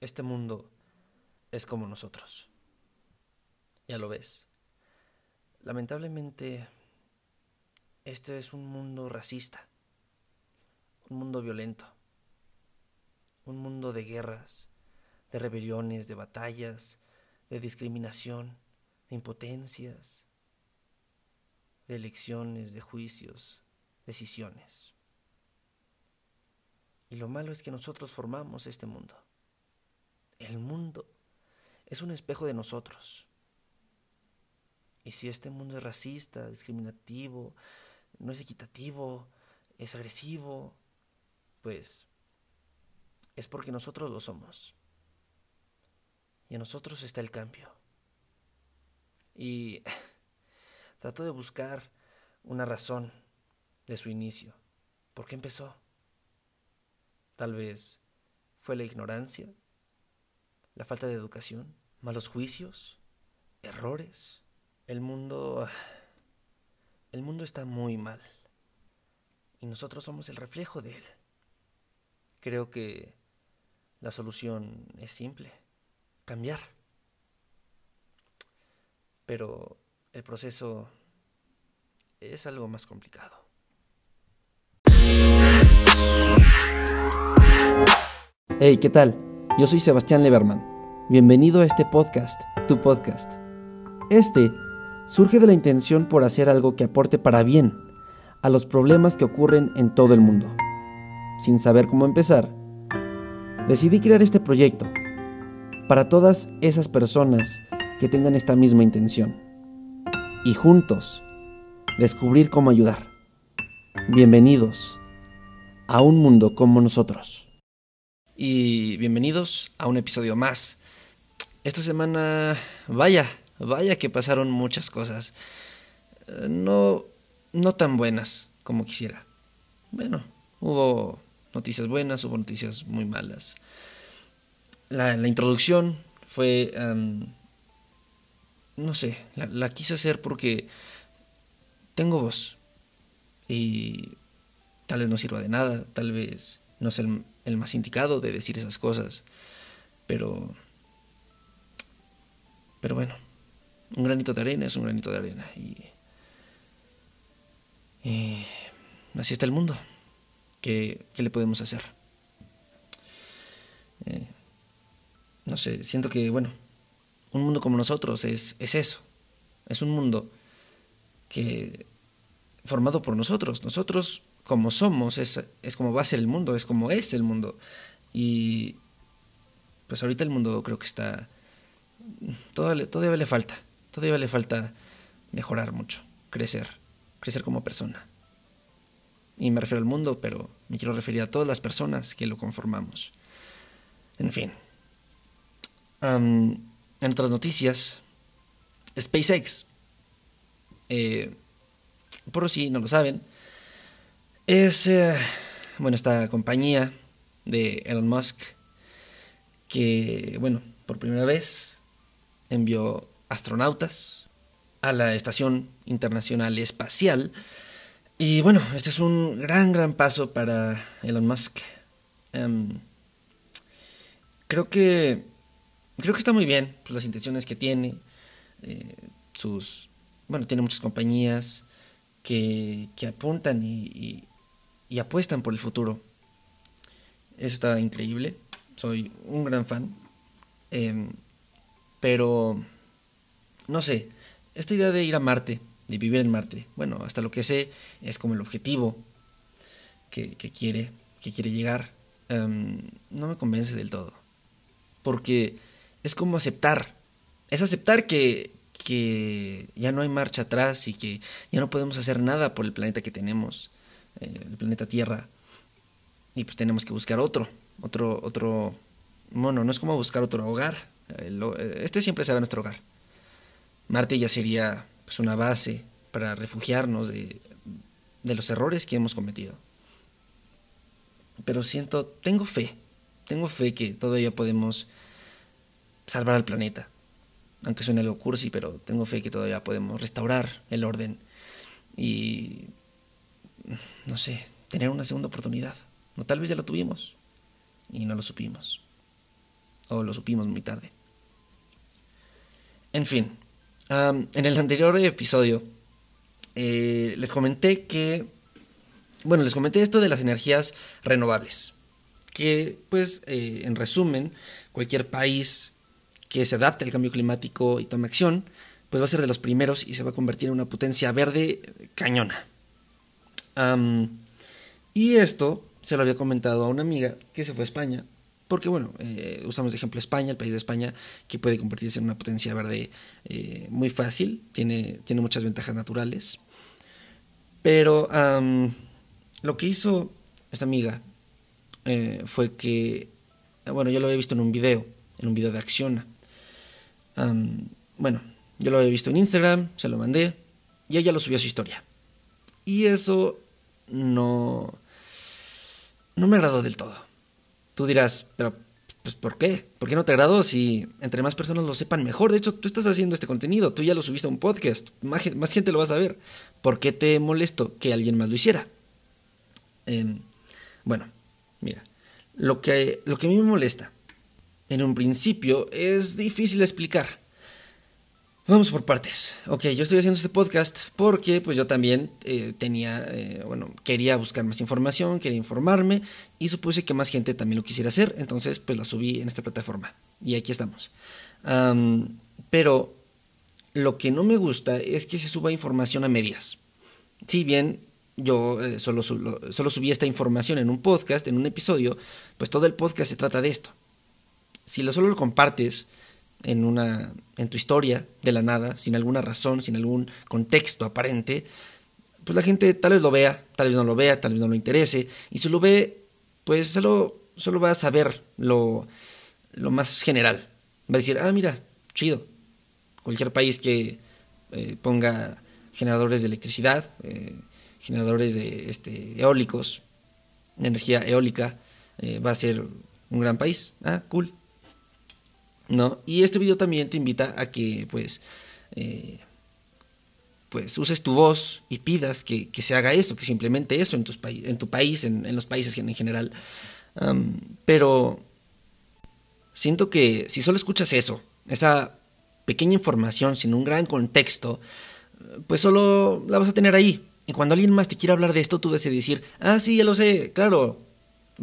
Este mundo es como nosotros. Ya lo ves. Lamentablemente, este es un mundo racista, un mundo violento, un mundo de guerras, de rebeliones, de batallas, de discriminación, de impotencias, de elecciones, de juicios, decisiones. Y lo malo es que nosotros formamos este mundo. El mundo es un espejo de nosotros. Y si este mundo es racista, discriminativo, no es equitativo, es agresivo, pues es porque nosotros lo somos. Y en nosotros está el cambio. Y trato de buscar una razón de su inicio. ¿Por qué empezó? Tal vez fue la ignorancia, la falta de educación, malos juicios, errores. El mundo... El mundo está muy mal. Y nosotros somos el reflejo de él. Creo que la solución es simple. Cambiar. Pero el proceso es algo más complicado. Hey, ¿qué tal? Yo soy Sebastián Leberman. Bienvenido a este podcast, tu podcast. Este surge de la intención por hacer algo que aporte para bien a los problemas que ocurren en todo el mundo. Sin saber cómo empezar, decidí crear este proyecto para todas esas personas que tengan esta misma intención y juntos descubrir cómo ayudar. Bienvenidos a un mundo como nosotros y bienvenidos a un episodio más. Esta semana, vaya, vaya que pasaron muchas cosas. Eh, no, no tan buenas como quisiera. Bueno, hubo noticias buenas, hubo noticias muy malas. La, introducción fue... no sé, la, quise hacer porque tengo voz. Y tal vez no sirva de nada, tal vez no es el, el más indicado de decir esas cosas. Pero. Pero bueno, un granito de arena es un granito de arena. Y. así está el mundo. ¿Qué, qué le podemos hacer? Eh, no sé, siento que, bueno, un mundo como nosotros es, es eso. Es un mundo que formado por nosotros. Nosotros como somos, es, es como va a ser el mundo, es como es el mundo. Y pues ahorita el mundo creo que está... Todavía, todavía le falta, todavía le falta mejorar mucho, crecer, crecer como persona. Y me refiero al mundo, pero me quiero referir a todas las personas que lo conformamos. En fin. en otras noticias, SpaceX. Eh, por si no lo saben, es, eh, bueno, esta compañía de Elon Musk que, bueno, por primera vez envió astronautas a la Estación Internacional Espacial. Y bueno, este es un gran, gran paso para Elon Musk. Em, creo que creo que está muy bien pues, las intenciones que tiene. Eh, sus bueno, tiene muchas compañías que, que apuntan y, y apuestan por el futuro. Está increíble. Soy un gran fan. Em, pero, no sé, esta idea de ir a Marte, de vivir en Marte, bueno, hasta lo que sé, es como el objetivo que, quiere, que quiere llegar. Em, no me convence del todo. Porque es como aceptar. Es aceptar que, que ya no hay marcha atrás y que ya no podemos hacer nada por el planeta que tenemos eh, el planeta Tierra. Y pues tenemos que buscar otro, otro, otro, bueno, no es como buscar otro hogar. Eh, este siempre será nuestro hogar. Marte ya sería pues una base para refugiarnos de, los errores que hemos cometido. Pero siento, tengo fe, tengo fe que todavía podemos salvar al planeta. Aunque suene algo cursi, pero tengo fe que todavía podemos restaurar el orden y no sé, tener una segunda oportunidad. O tal vez ya la tuvimos y no lo supimos. o lo supimos muy tarde. En fin, en el anterior episodio eh, les comenté que, bueno, les comenté esto de las energías renovables, que pues eh, en resumen, cualquier país que se adapte al cambio climático y tome acción, pues va a ser de los primeros y se va a convertir en una potencia verde cañona. y esto se lo había comentado a una amiga que se fue a España, porque bueno, eh, usamos de ejemplo España, el país de España, que puede convertirse en una potencia verde eh, muy fácil, tiene, tiene muchas ventajas naturales. Pero lo que hizo esta amiga eh, fue que, bueno, yo lo había visto en un video, en un video de Acciona. bueno, yo lo había visto en Instagram, se lo mandé y ella lo subió a su historia. Y eso no, no me agradó del todo. Tú dirás, pero pues ¿por qué? ¿Por qué no te agradó si entre más personas lo sepan mejor? De hecho, tú estás haciendo este contenido, tú ya lo subiste a un podcast, más, gente lo va a saber. ¿Por qué te molesto que alguien más lo hiciera? Bueno, mira, lo que, lo que a mí me molesta en un principio es difícil de explicar. Vamos por partes. Ok, yo estoy haciendo este podcast porque pues yo también eh, tenía, eh, bueno, quería buscar más información, quería informarme y supuse que más gente también lo quisiera hacer, entonces pues la subí en esta plataforma y aquí estamos. pero lo que no me gusta es que se suba información a medias. Si bien yo eh, solo, solo subí esta información en un podcast, en un episodio, pues todo el podcast se trata de esto. Si lo solo lo compartes, en, una, en tu historia de la nada, sin alguna razón, sin algún contexto aparente, pues la gente tal vez lo vea, tal vez no lo vea, tal vez no lo interese, y si lo ve, pues solo, solo va a saber lo, lo más general. Va a decir, ah, mira, chido. Cualquier país que eh, ponga generadores de electricidad, eh, generadores de este, eólicos, energía eólica, eh, va a ser un gran país. Ah, cool. ¿No? Y este video también te invita a que, pues, eh, pues uses tu voz y pidas que, se haga eso, que se implemente eso en, tus en tu país, en, los países en general. pero siento que si solo escuchas eso, esa pequeña información sin un gran contexto, pues solo la vas a tener ahí. Y cuando alguien más te quiera hablar de esto, tú debes decir, ah, sí, ya lo sé, claro,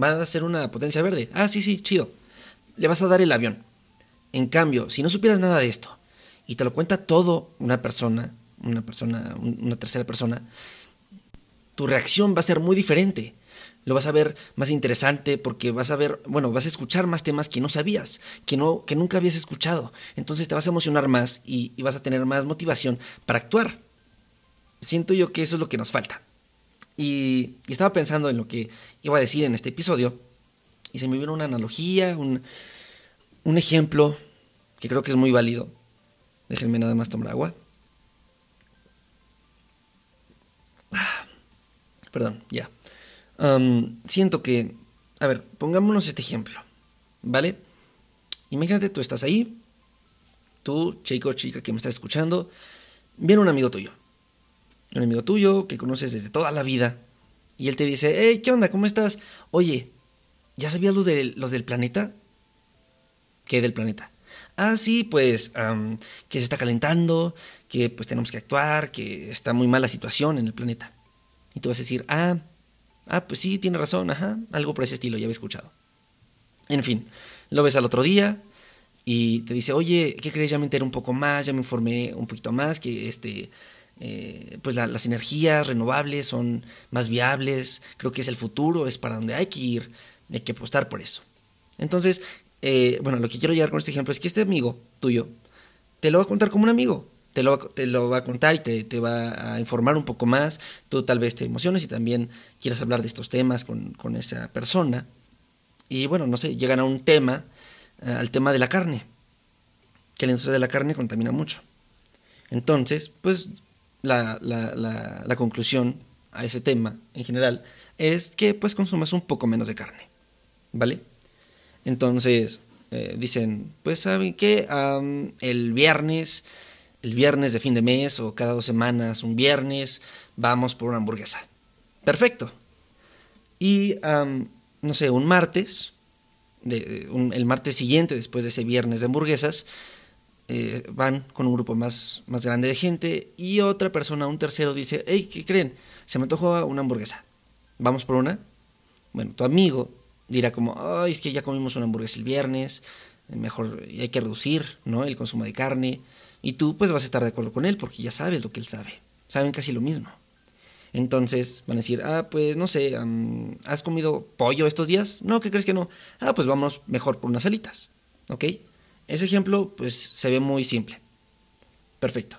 va a ser una potencia verde. Ah, sí, sí, chido. Le vas a dar el avión. En cambio, si no supieras nada de esto y te lo cuenta todo una persona, una persona, una tercera persona, tu reacción va a ser muy diferente. Lo vas a ver más interesante porque vas a ver, bueno, vas a escuchar más temas que no sabías, que no, que nunca habías escuchado. Entonces te vas a emocionar más y, vas a tener más motivación para actuar. Siento yo que eso es lo que nos falta. Y, y, estaba pensando en lo que iba a decir en este episodio y se me vino una analogía, un, un ejemplo que creo que es muy válido. Déjenme nada más tomar agua. Ah, perdón, ya. siento que, a ver, pongámonos este ejemplo, ¿vale? Imagínate, tú estás ahí, tú, chico o chica que me estás escuchando, viene un amigo tuyo. Un amigo tuyo que conoces desde toda la vida. Y él te dice, hey, ¿qué onda? ¿Cómo estás? Oye, ¿ya sabías los, de, los del planeta? ¿Qué del planeta? Ah, sí, pues que se está calentando, que pues tenemos que actuar, que está muy mala situación en el planeta. Y tú vas a decir, ah, ah, pues sí, tiene razón, ajá, algo por ese estilo, ya había escuchado. En fin, lo ves al otro día y te dice, oye, ¿qué crees? Ya me enteré un poco más, ya me informé un poquito más, que este, eh, pues las energías renovables son más viables, creo que es el futuro, es para donde hay que ir, hay que apostar por eso. Entonces, eh, bueno, lo que quiero llegar con este ejemplo es que este amigo tuyo te lo va a contar como un amigo. Te lo, va a contar y te, va a informar un poco más. Tú tal vez te emociones y también quieras hablar de estos temas con, esa persona. Y bueno, no sé, llegan a un tema, eh, al tema de la carne. Que la industria de la carne contamina mucho. Entonces, pues la, la conclusión a ese tema en general es que pues consumas un poco menos de carne. ¿Vale? Entonces, eh, dicen, pues saben qué, el viernes, el viernes de fin de mes o cada dos semanas, un viernes, vamos por una hamburguesa. Perfecto. Y, no sé, un martes, el martes siguiente, después de ese viernes de hamburguesas, eh, van con un grupo más, más grande de gente y otra persona, un tercero, dice, hey, ¿qué creen? Se me antojó una hamburguesa. ¿Vamos por una? Bueno, tu amigo dirá como, ay, es que ya comimos una hamburguesa el viernes, mejor hay que reducir ¿no? el consumo de carne. Y tú pues vas a estar de acuerdo con él porque ya sabes lo que él sabe. Saben casi lo mismo. Entonces van a decir, ah, pues no sé, ¿has comido pollo estos días? No, ¿qué crees que no? Ah, pues vamos mejor por unas alitas. ¿Ok? Ese ejemplo pues se ve muy simple. Perfecto.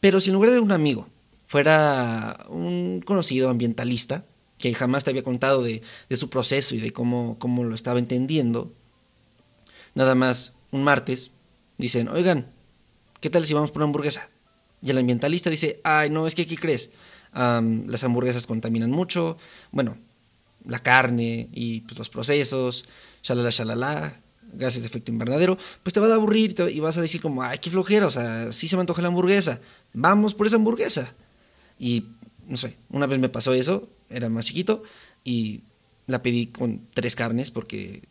Pero si en lugar de un amigo fuera un conocido ambientalista, que jamás te había contado de, su proceso y de cómo, lo estaba entendiendo, nada más un martes dicen, oigan, ¿qué tal si vamos por una hamburguesa? Y el ambientalista dice, ay, no, es que ¿qué crees? las hamburguesas contaminan mucho, bueno, la carne y pues, los procesos, shalala, shalala, gases de efecto invernadero, pues te va a aburrir y vas a decir como, ay, qué flojera, o sea, sí se me antoja la hamburguesa, vamos por esa hamburguesa. Y, no sé, una vez me pasó eso, era más chiquito, y la pedí con tres carnes porque,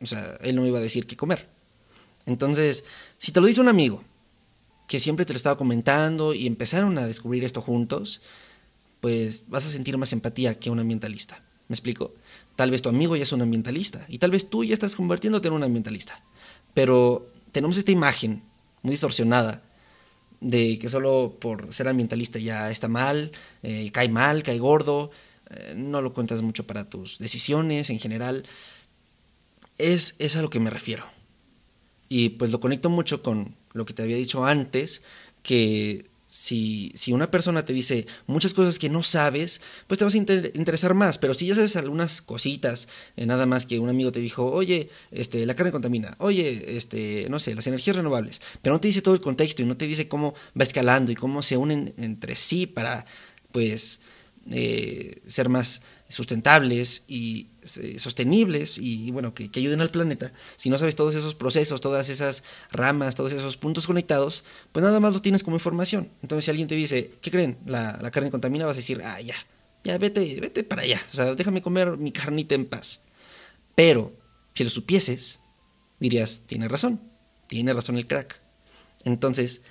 o sea, él no me iba a decir qué comer. Entonces, si te lo dice un amigo, que siempre te lo estaba comentando y empezaron a descubrir esto juntos, pues vas a sentir más empatía que un ambientalista. ¿Me explico? Tal vez tu amigo ya es un ambientalista y tal vez tú ya estás convirtiéndote en un ambientalista. Pero tenemos esta imagen muy distorsionada de que solo por ser ambientalista ya está mal, eh, cae mal, cae gordo, eh, no lo cuentas mucho para tus decisiones en general. Es, es a lo que me refiero. Y pues lo conecto mucho con lo que te había dicho antes, que si, si, una persona te dice muchas cosas que no sabes, pues te vas a interesar más. Pero si ya sabes algunas cositas, eh, nada más que un amigo te dijo, oye, este, la carne contamina, oye, este, no sé, las energías renovables, pero no te dice todo el contexto y no te dice cómo va escalando y cómo se unen entre sí para, pues, eh, ser más sustentables y eh, sostenibles y bueno, que, ayuden al planeta, si no sabes todos esos procesos, todas esas ramas, todos esos puntos conectados, pues nada más lo tienes como información. Entonces si alguien te dice, ¿qué creen? La, la carne contamina, vas a decir, ah, ya, ya, vete, vete para allá, o sea, déjame comer mi carnita en paz. Pero, si lo supieses, dirías, tiene razón, tiene razón el crack. Entonces,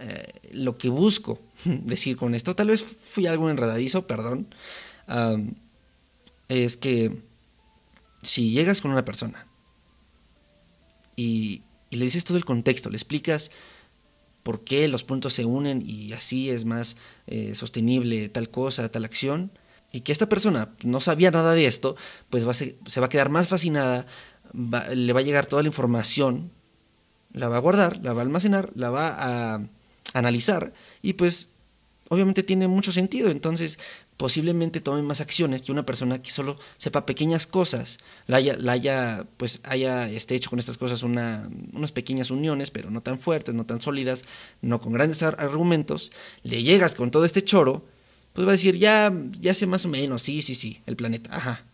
eh, lo que busco decir con esto, tal vez fui algo enredadizo, perdón, es que si llegas con una persona y, le dices todo el contexto, le explicas por qué los puntos se unen y así es más eh, sostenible tal cosa, tal acción, y que esta persona no sabía nada de esto, pues va se, va a quedar más fascinada, le va a llegar toda la información, la va a guardar, la va a almacenar, la va a analizar y pues obviamente tiene mucho sentido. Entonces posiblemente tome más acciones que una persona que solo sepa pequeñas cosas, la haya, la haya pues haya este, hecho con estas cosas una, unas pequeñas uniones, pero no tan fuertes, no tan sólidas, no con grandes argumentos, le llegas con todo este choro, pues va a decir, ya, ya sé más o menos, sí, sí, sí, el planeta, ajá.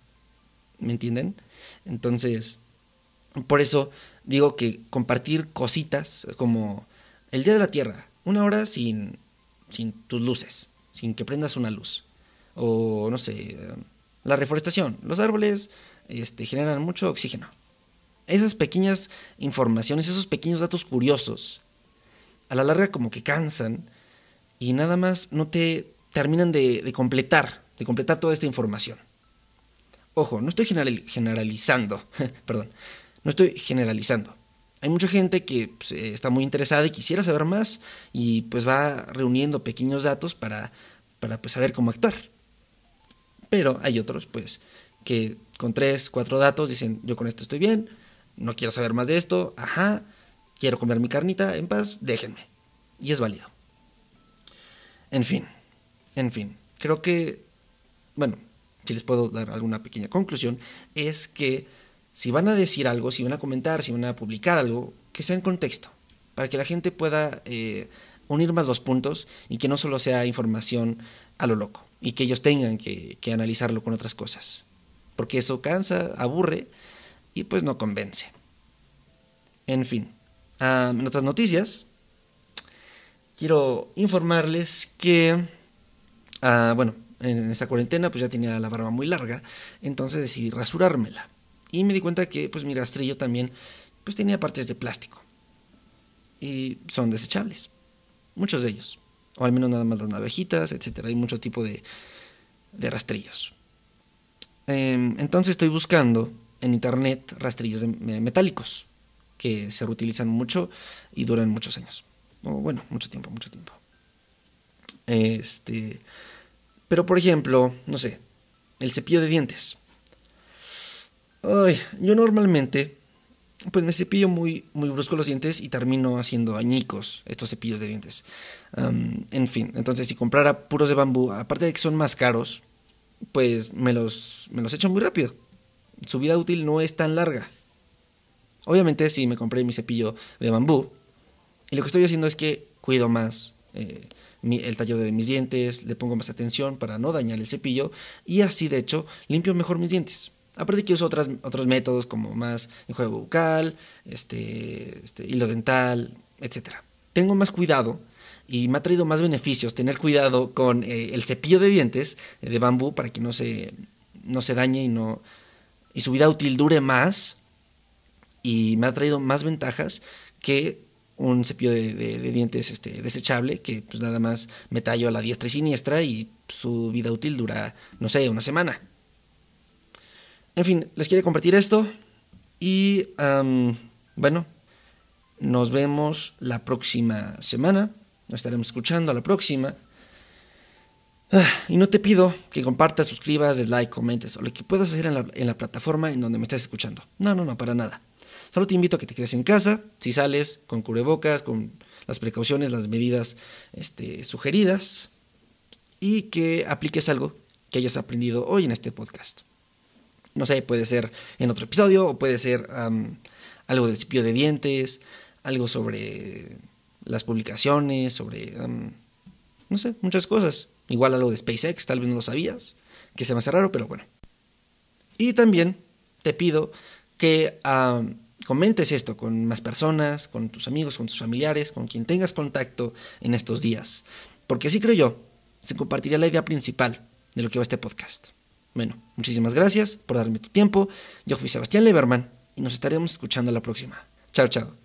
¿Me entienden? Entonces, por eso digo que compartir cositas como el Día de la Tierra, una hora sin, sin tus luces, sin que prendas una luz o no sé, la reforestación. Los árboles este, generan mucho oxígeno. Esas pequeñas informaciones, esos pequeños datos curiosos, a la larga como que cansan y nada más no te terminan de, completar, de completar toda esta información. Ojo, no estoy generalizando, perdón, no estoy generalizando. Hay mucha gente que pues, está muy interesada y quisiera saber más y pues va reuniendo pequeños datos para, para pues, saber cómo actuar. Pero hay otros, pues, que con tres, cuatro datos dicen, yo con esto estoy bien, no quiero saber más de esto, ajá, quiero comer mi carnita en paz, déjenme. Y es válido. En fin, en fin, creo que, bueno, si les puedo dar alguna pequeña conclusión, es que si van a decir algo, si van a comentar, si van a publicar algo, que sea en contexto, para que la gente pueda eh, unir más los puntos y que no solo sea información a lo loco y que ellos tengan que, analizarlo con otras cosas. Porque eso cansa, aburre y pues no convence. En fin, en otras noticias, quiero informarles que, ah, bueno, en esta cuarentena pues ya tenía la barba muy larga, entonces decidí rasurármela. Y me di cuenta que pues mi rastrillo también pues tenía partes de plástico. Y son desechables. Muchos de ellos. O al menos nada más las navejitas, etc. Hay mucho tipo de, de rastrillos. Em, entonces estoy buscando en internet rastrillos metálicos que se reutilizan mucho y duran muchos años. O bueno, mucho tiempo, mucho tiempo. Este, pero por ejemplo, no sé, el cepillo de dientes. Ay, yo normalmente pues me cepillo muy, muy brusco los dientes y termino haciendo añicos estos cepillos de dientes. en fin, entonces si comprara puros de bambú, aparte de que son más caros, pues me los, me los echo muy rápido. Su vida útil no es tan larga. Obviamente si me compré mi cepillo de bambú, y lo que estoy haciendo es que cuido más eh, el tallo de mis dientes, le pongo más atención para no dañar el cepillo, y así de hecho limpio mejor mis dientes. Aparte que uso otras, otros métodos como más enjuague bucal, este, este, hilo dental, etc. Tengo más cuidado y me ha traído más beneficios tener cuidado con eh, el cepillo de dientes eh, de bambú para que no se, no se dañe y, no, y su vida útil dure más. Y me ha traído más ventajas que un cepillo de, dientes este, desechable que pues nada más me tallo a la diestra y siniestra y su vida útil dura, no sé, una semana. En fin, les quiero compartir esto. Y bueno, nos vemos la próxima semana. Nos estaremos escuchando a la próxima. Ah, y no te pido que compartas, suscribas, like, comentes o lo que puedas hacer en la, en la plataforma en donde me estés escuchando. No, no, no, para nada. Solo te invito a que te quedes en casa, si sales, con cubrebocas, con las precauciones, las medidas este, sugeridas y que apliques algo que hayas aprendido hoy en este podcast. No sé, puede ser en otro episodio o puede ser algo del cepillo de dientes, algo sobre las publicaciones, sobre, no sé, muchas cosas. Igual algo de SpaceX, tal vez no lo sabías, que se me hace raro, pero bueno. Y también te pido que comentes esto con más personas, con tus amigos, con tus familiares, con quien tengas contacto en estos días. Porque así creo yo, se compartirá la idea principal de lo que va este podcast. Bueno, muchísimas gracias por darme tu tiempo. Yo fui Sebastián Leberman y nos estaremos escuchando la próxima. Chao, chao.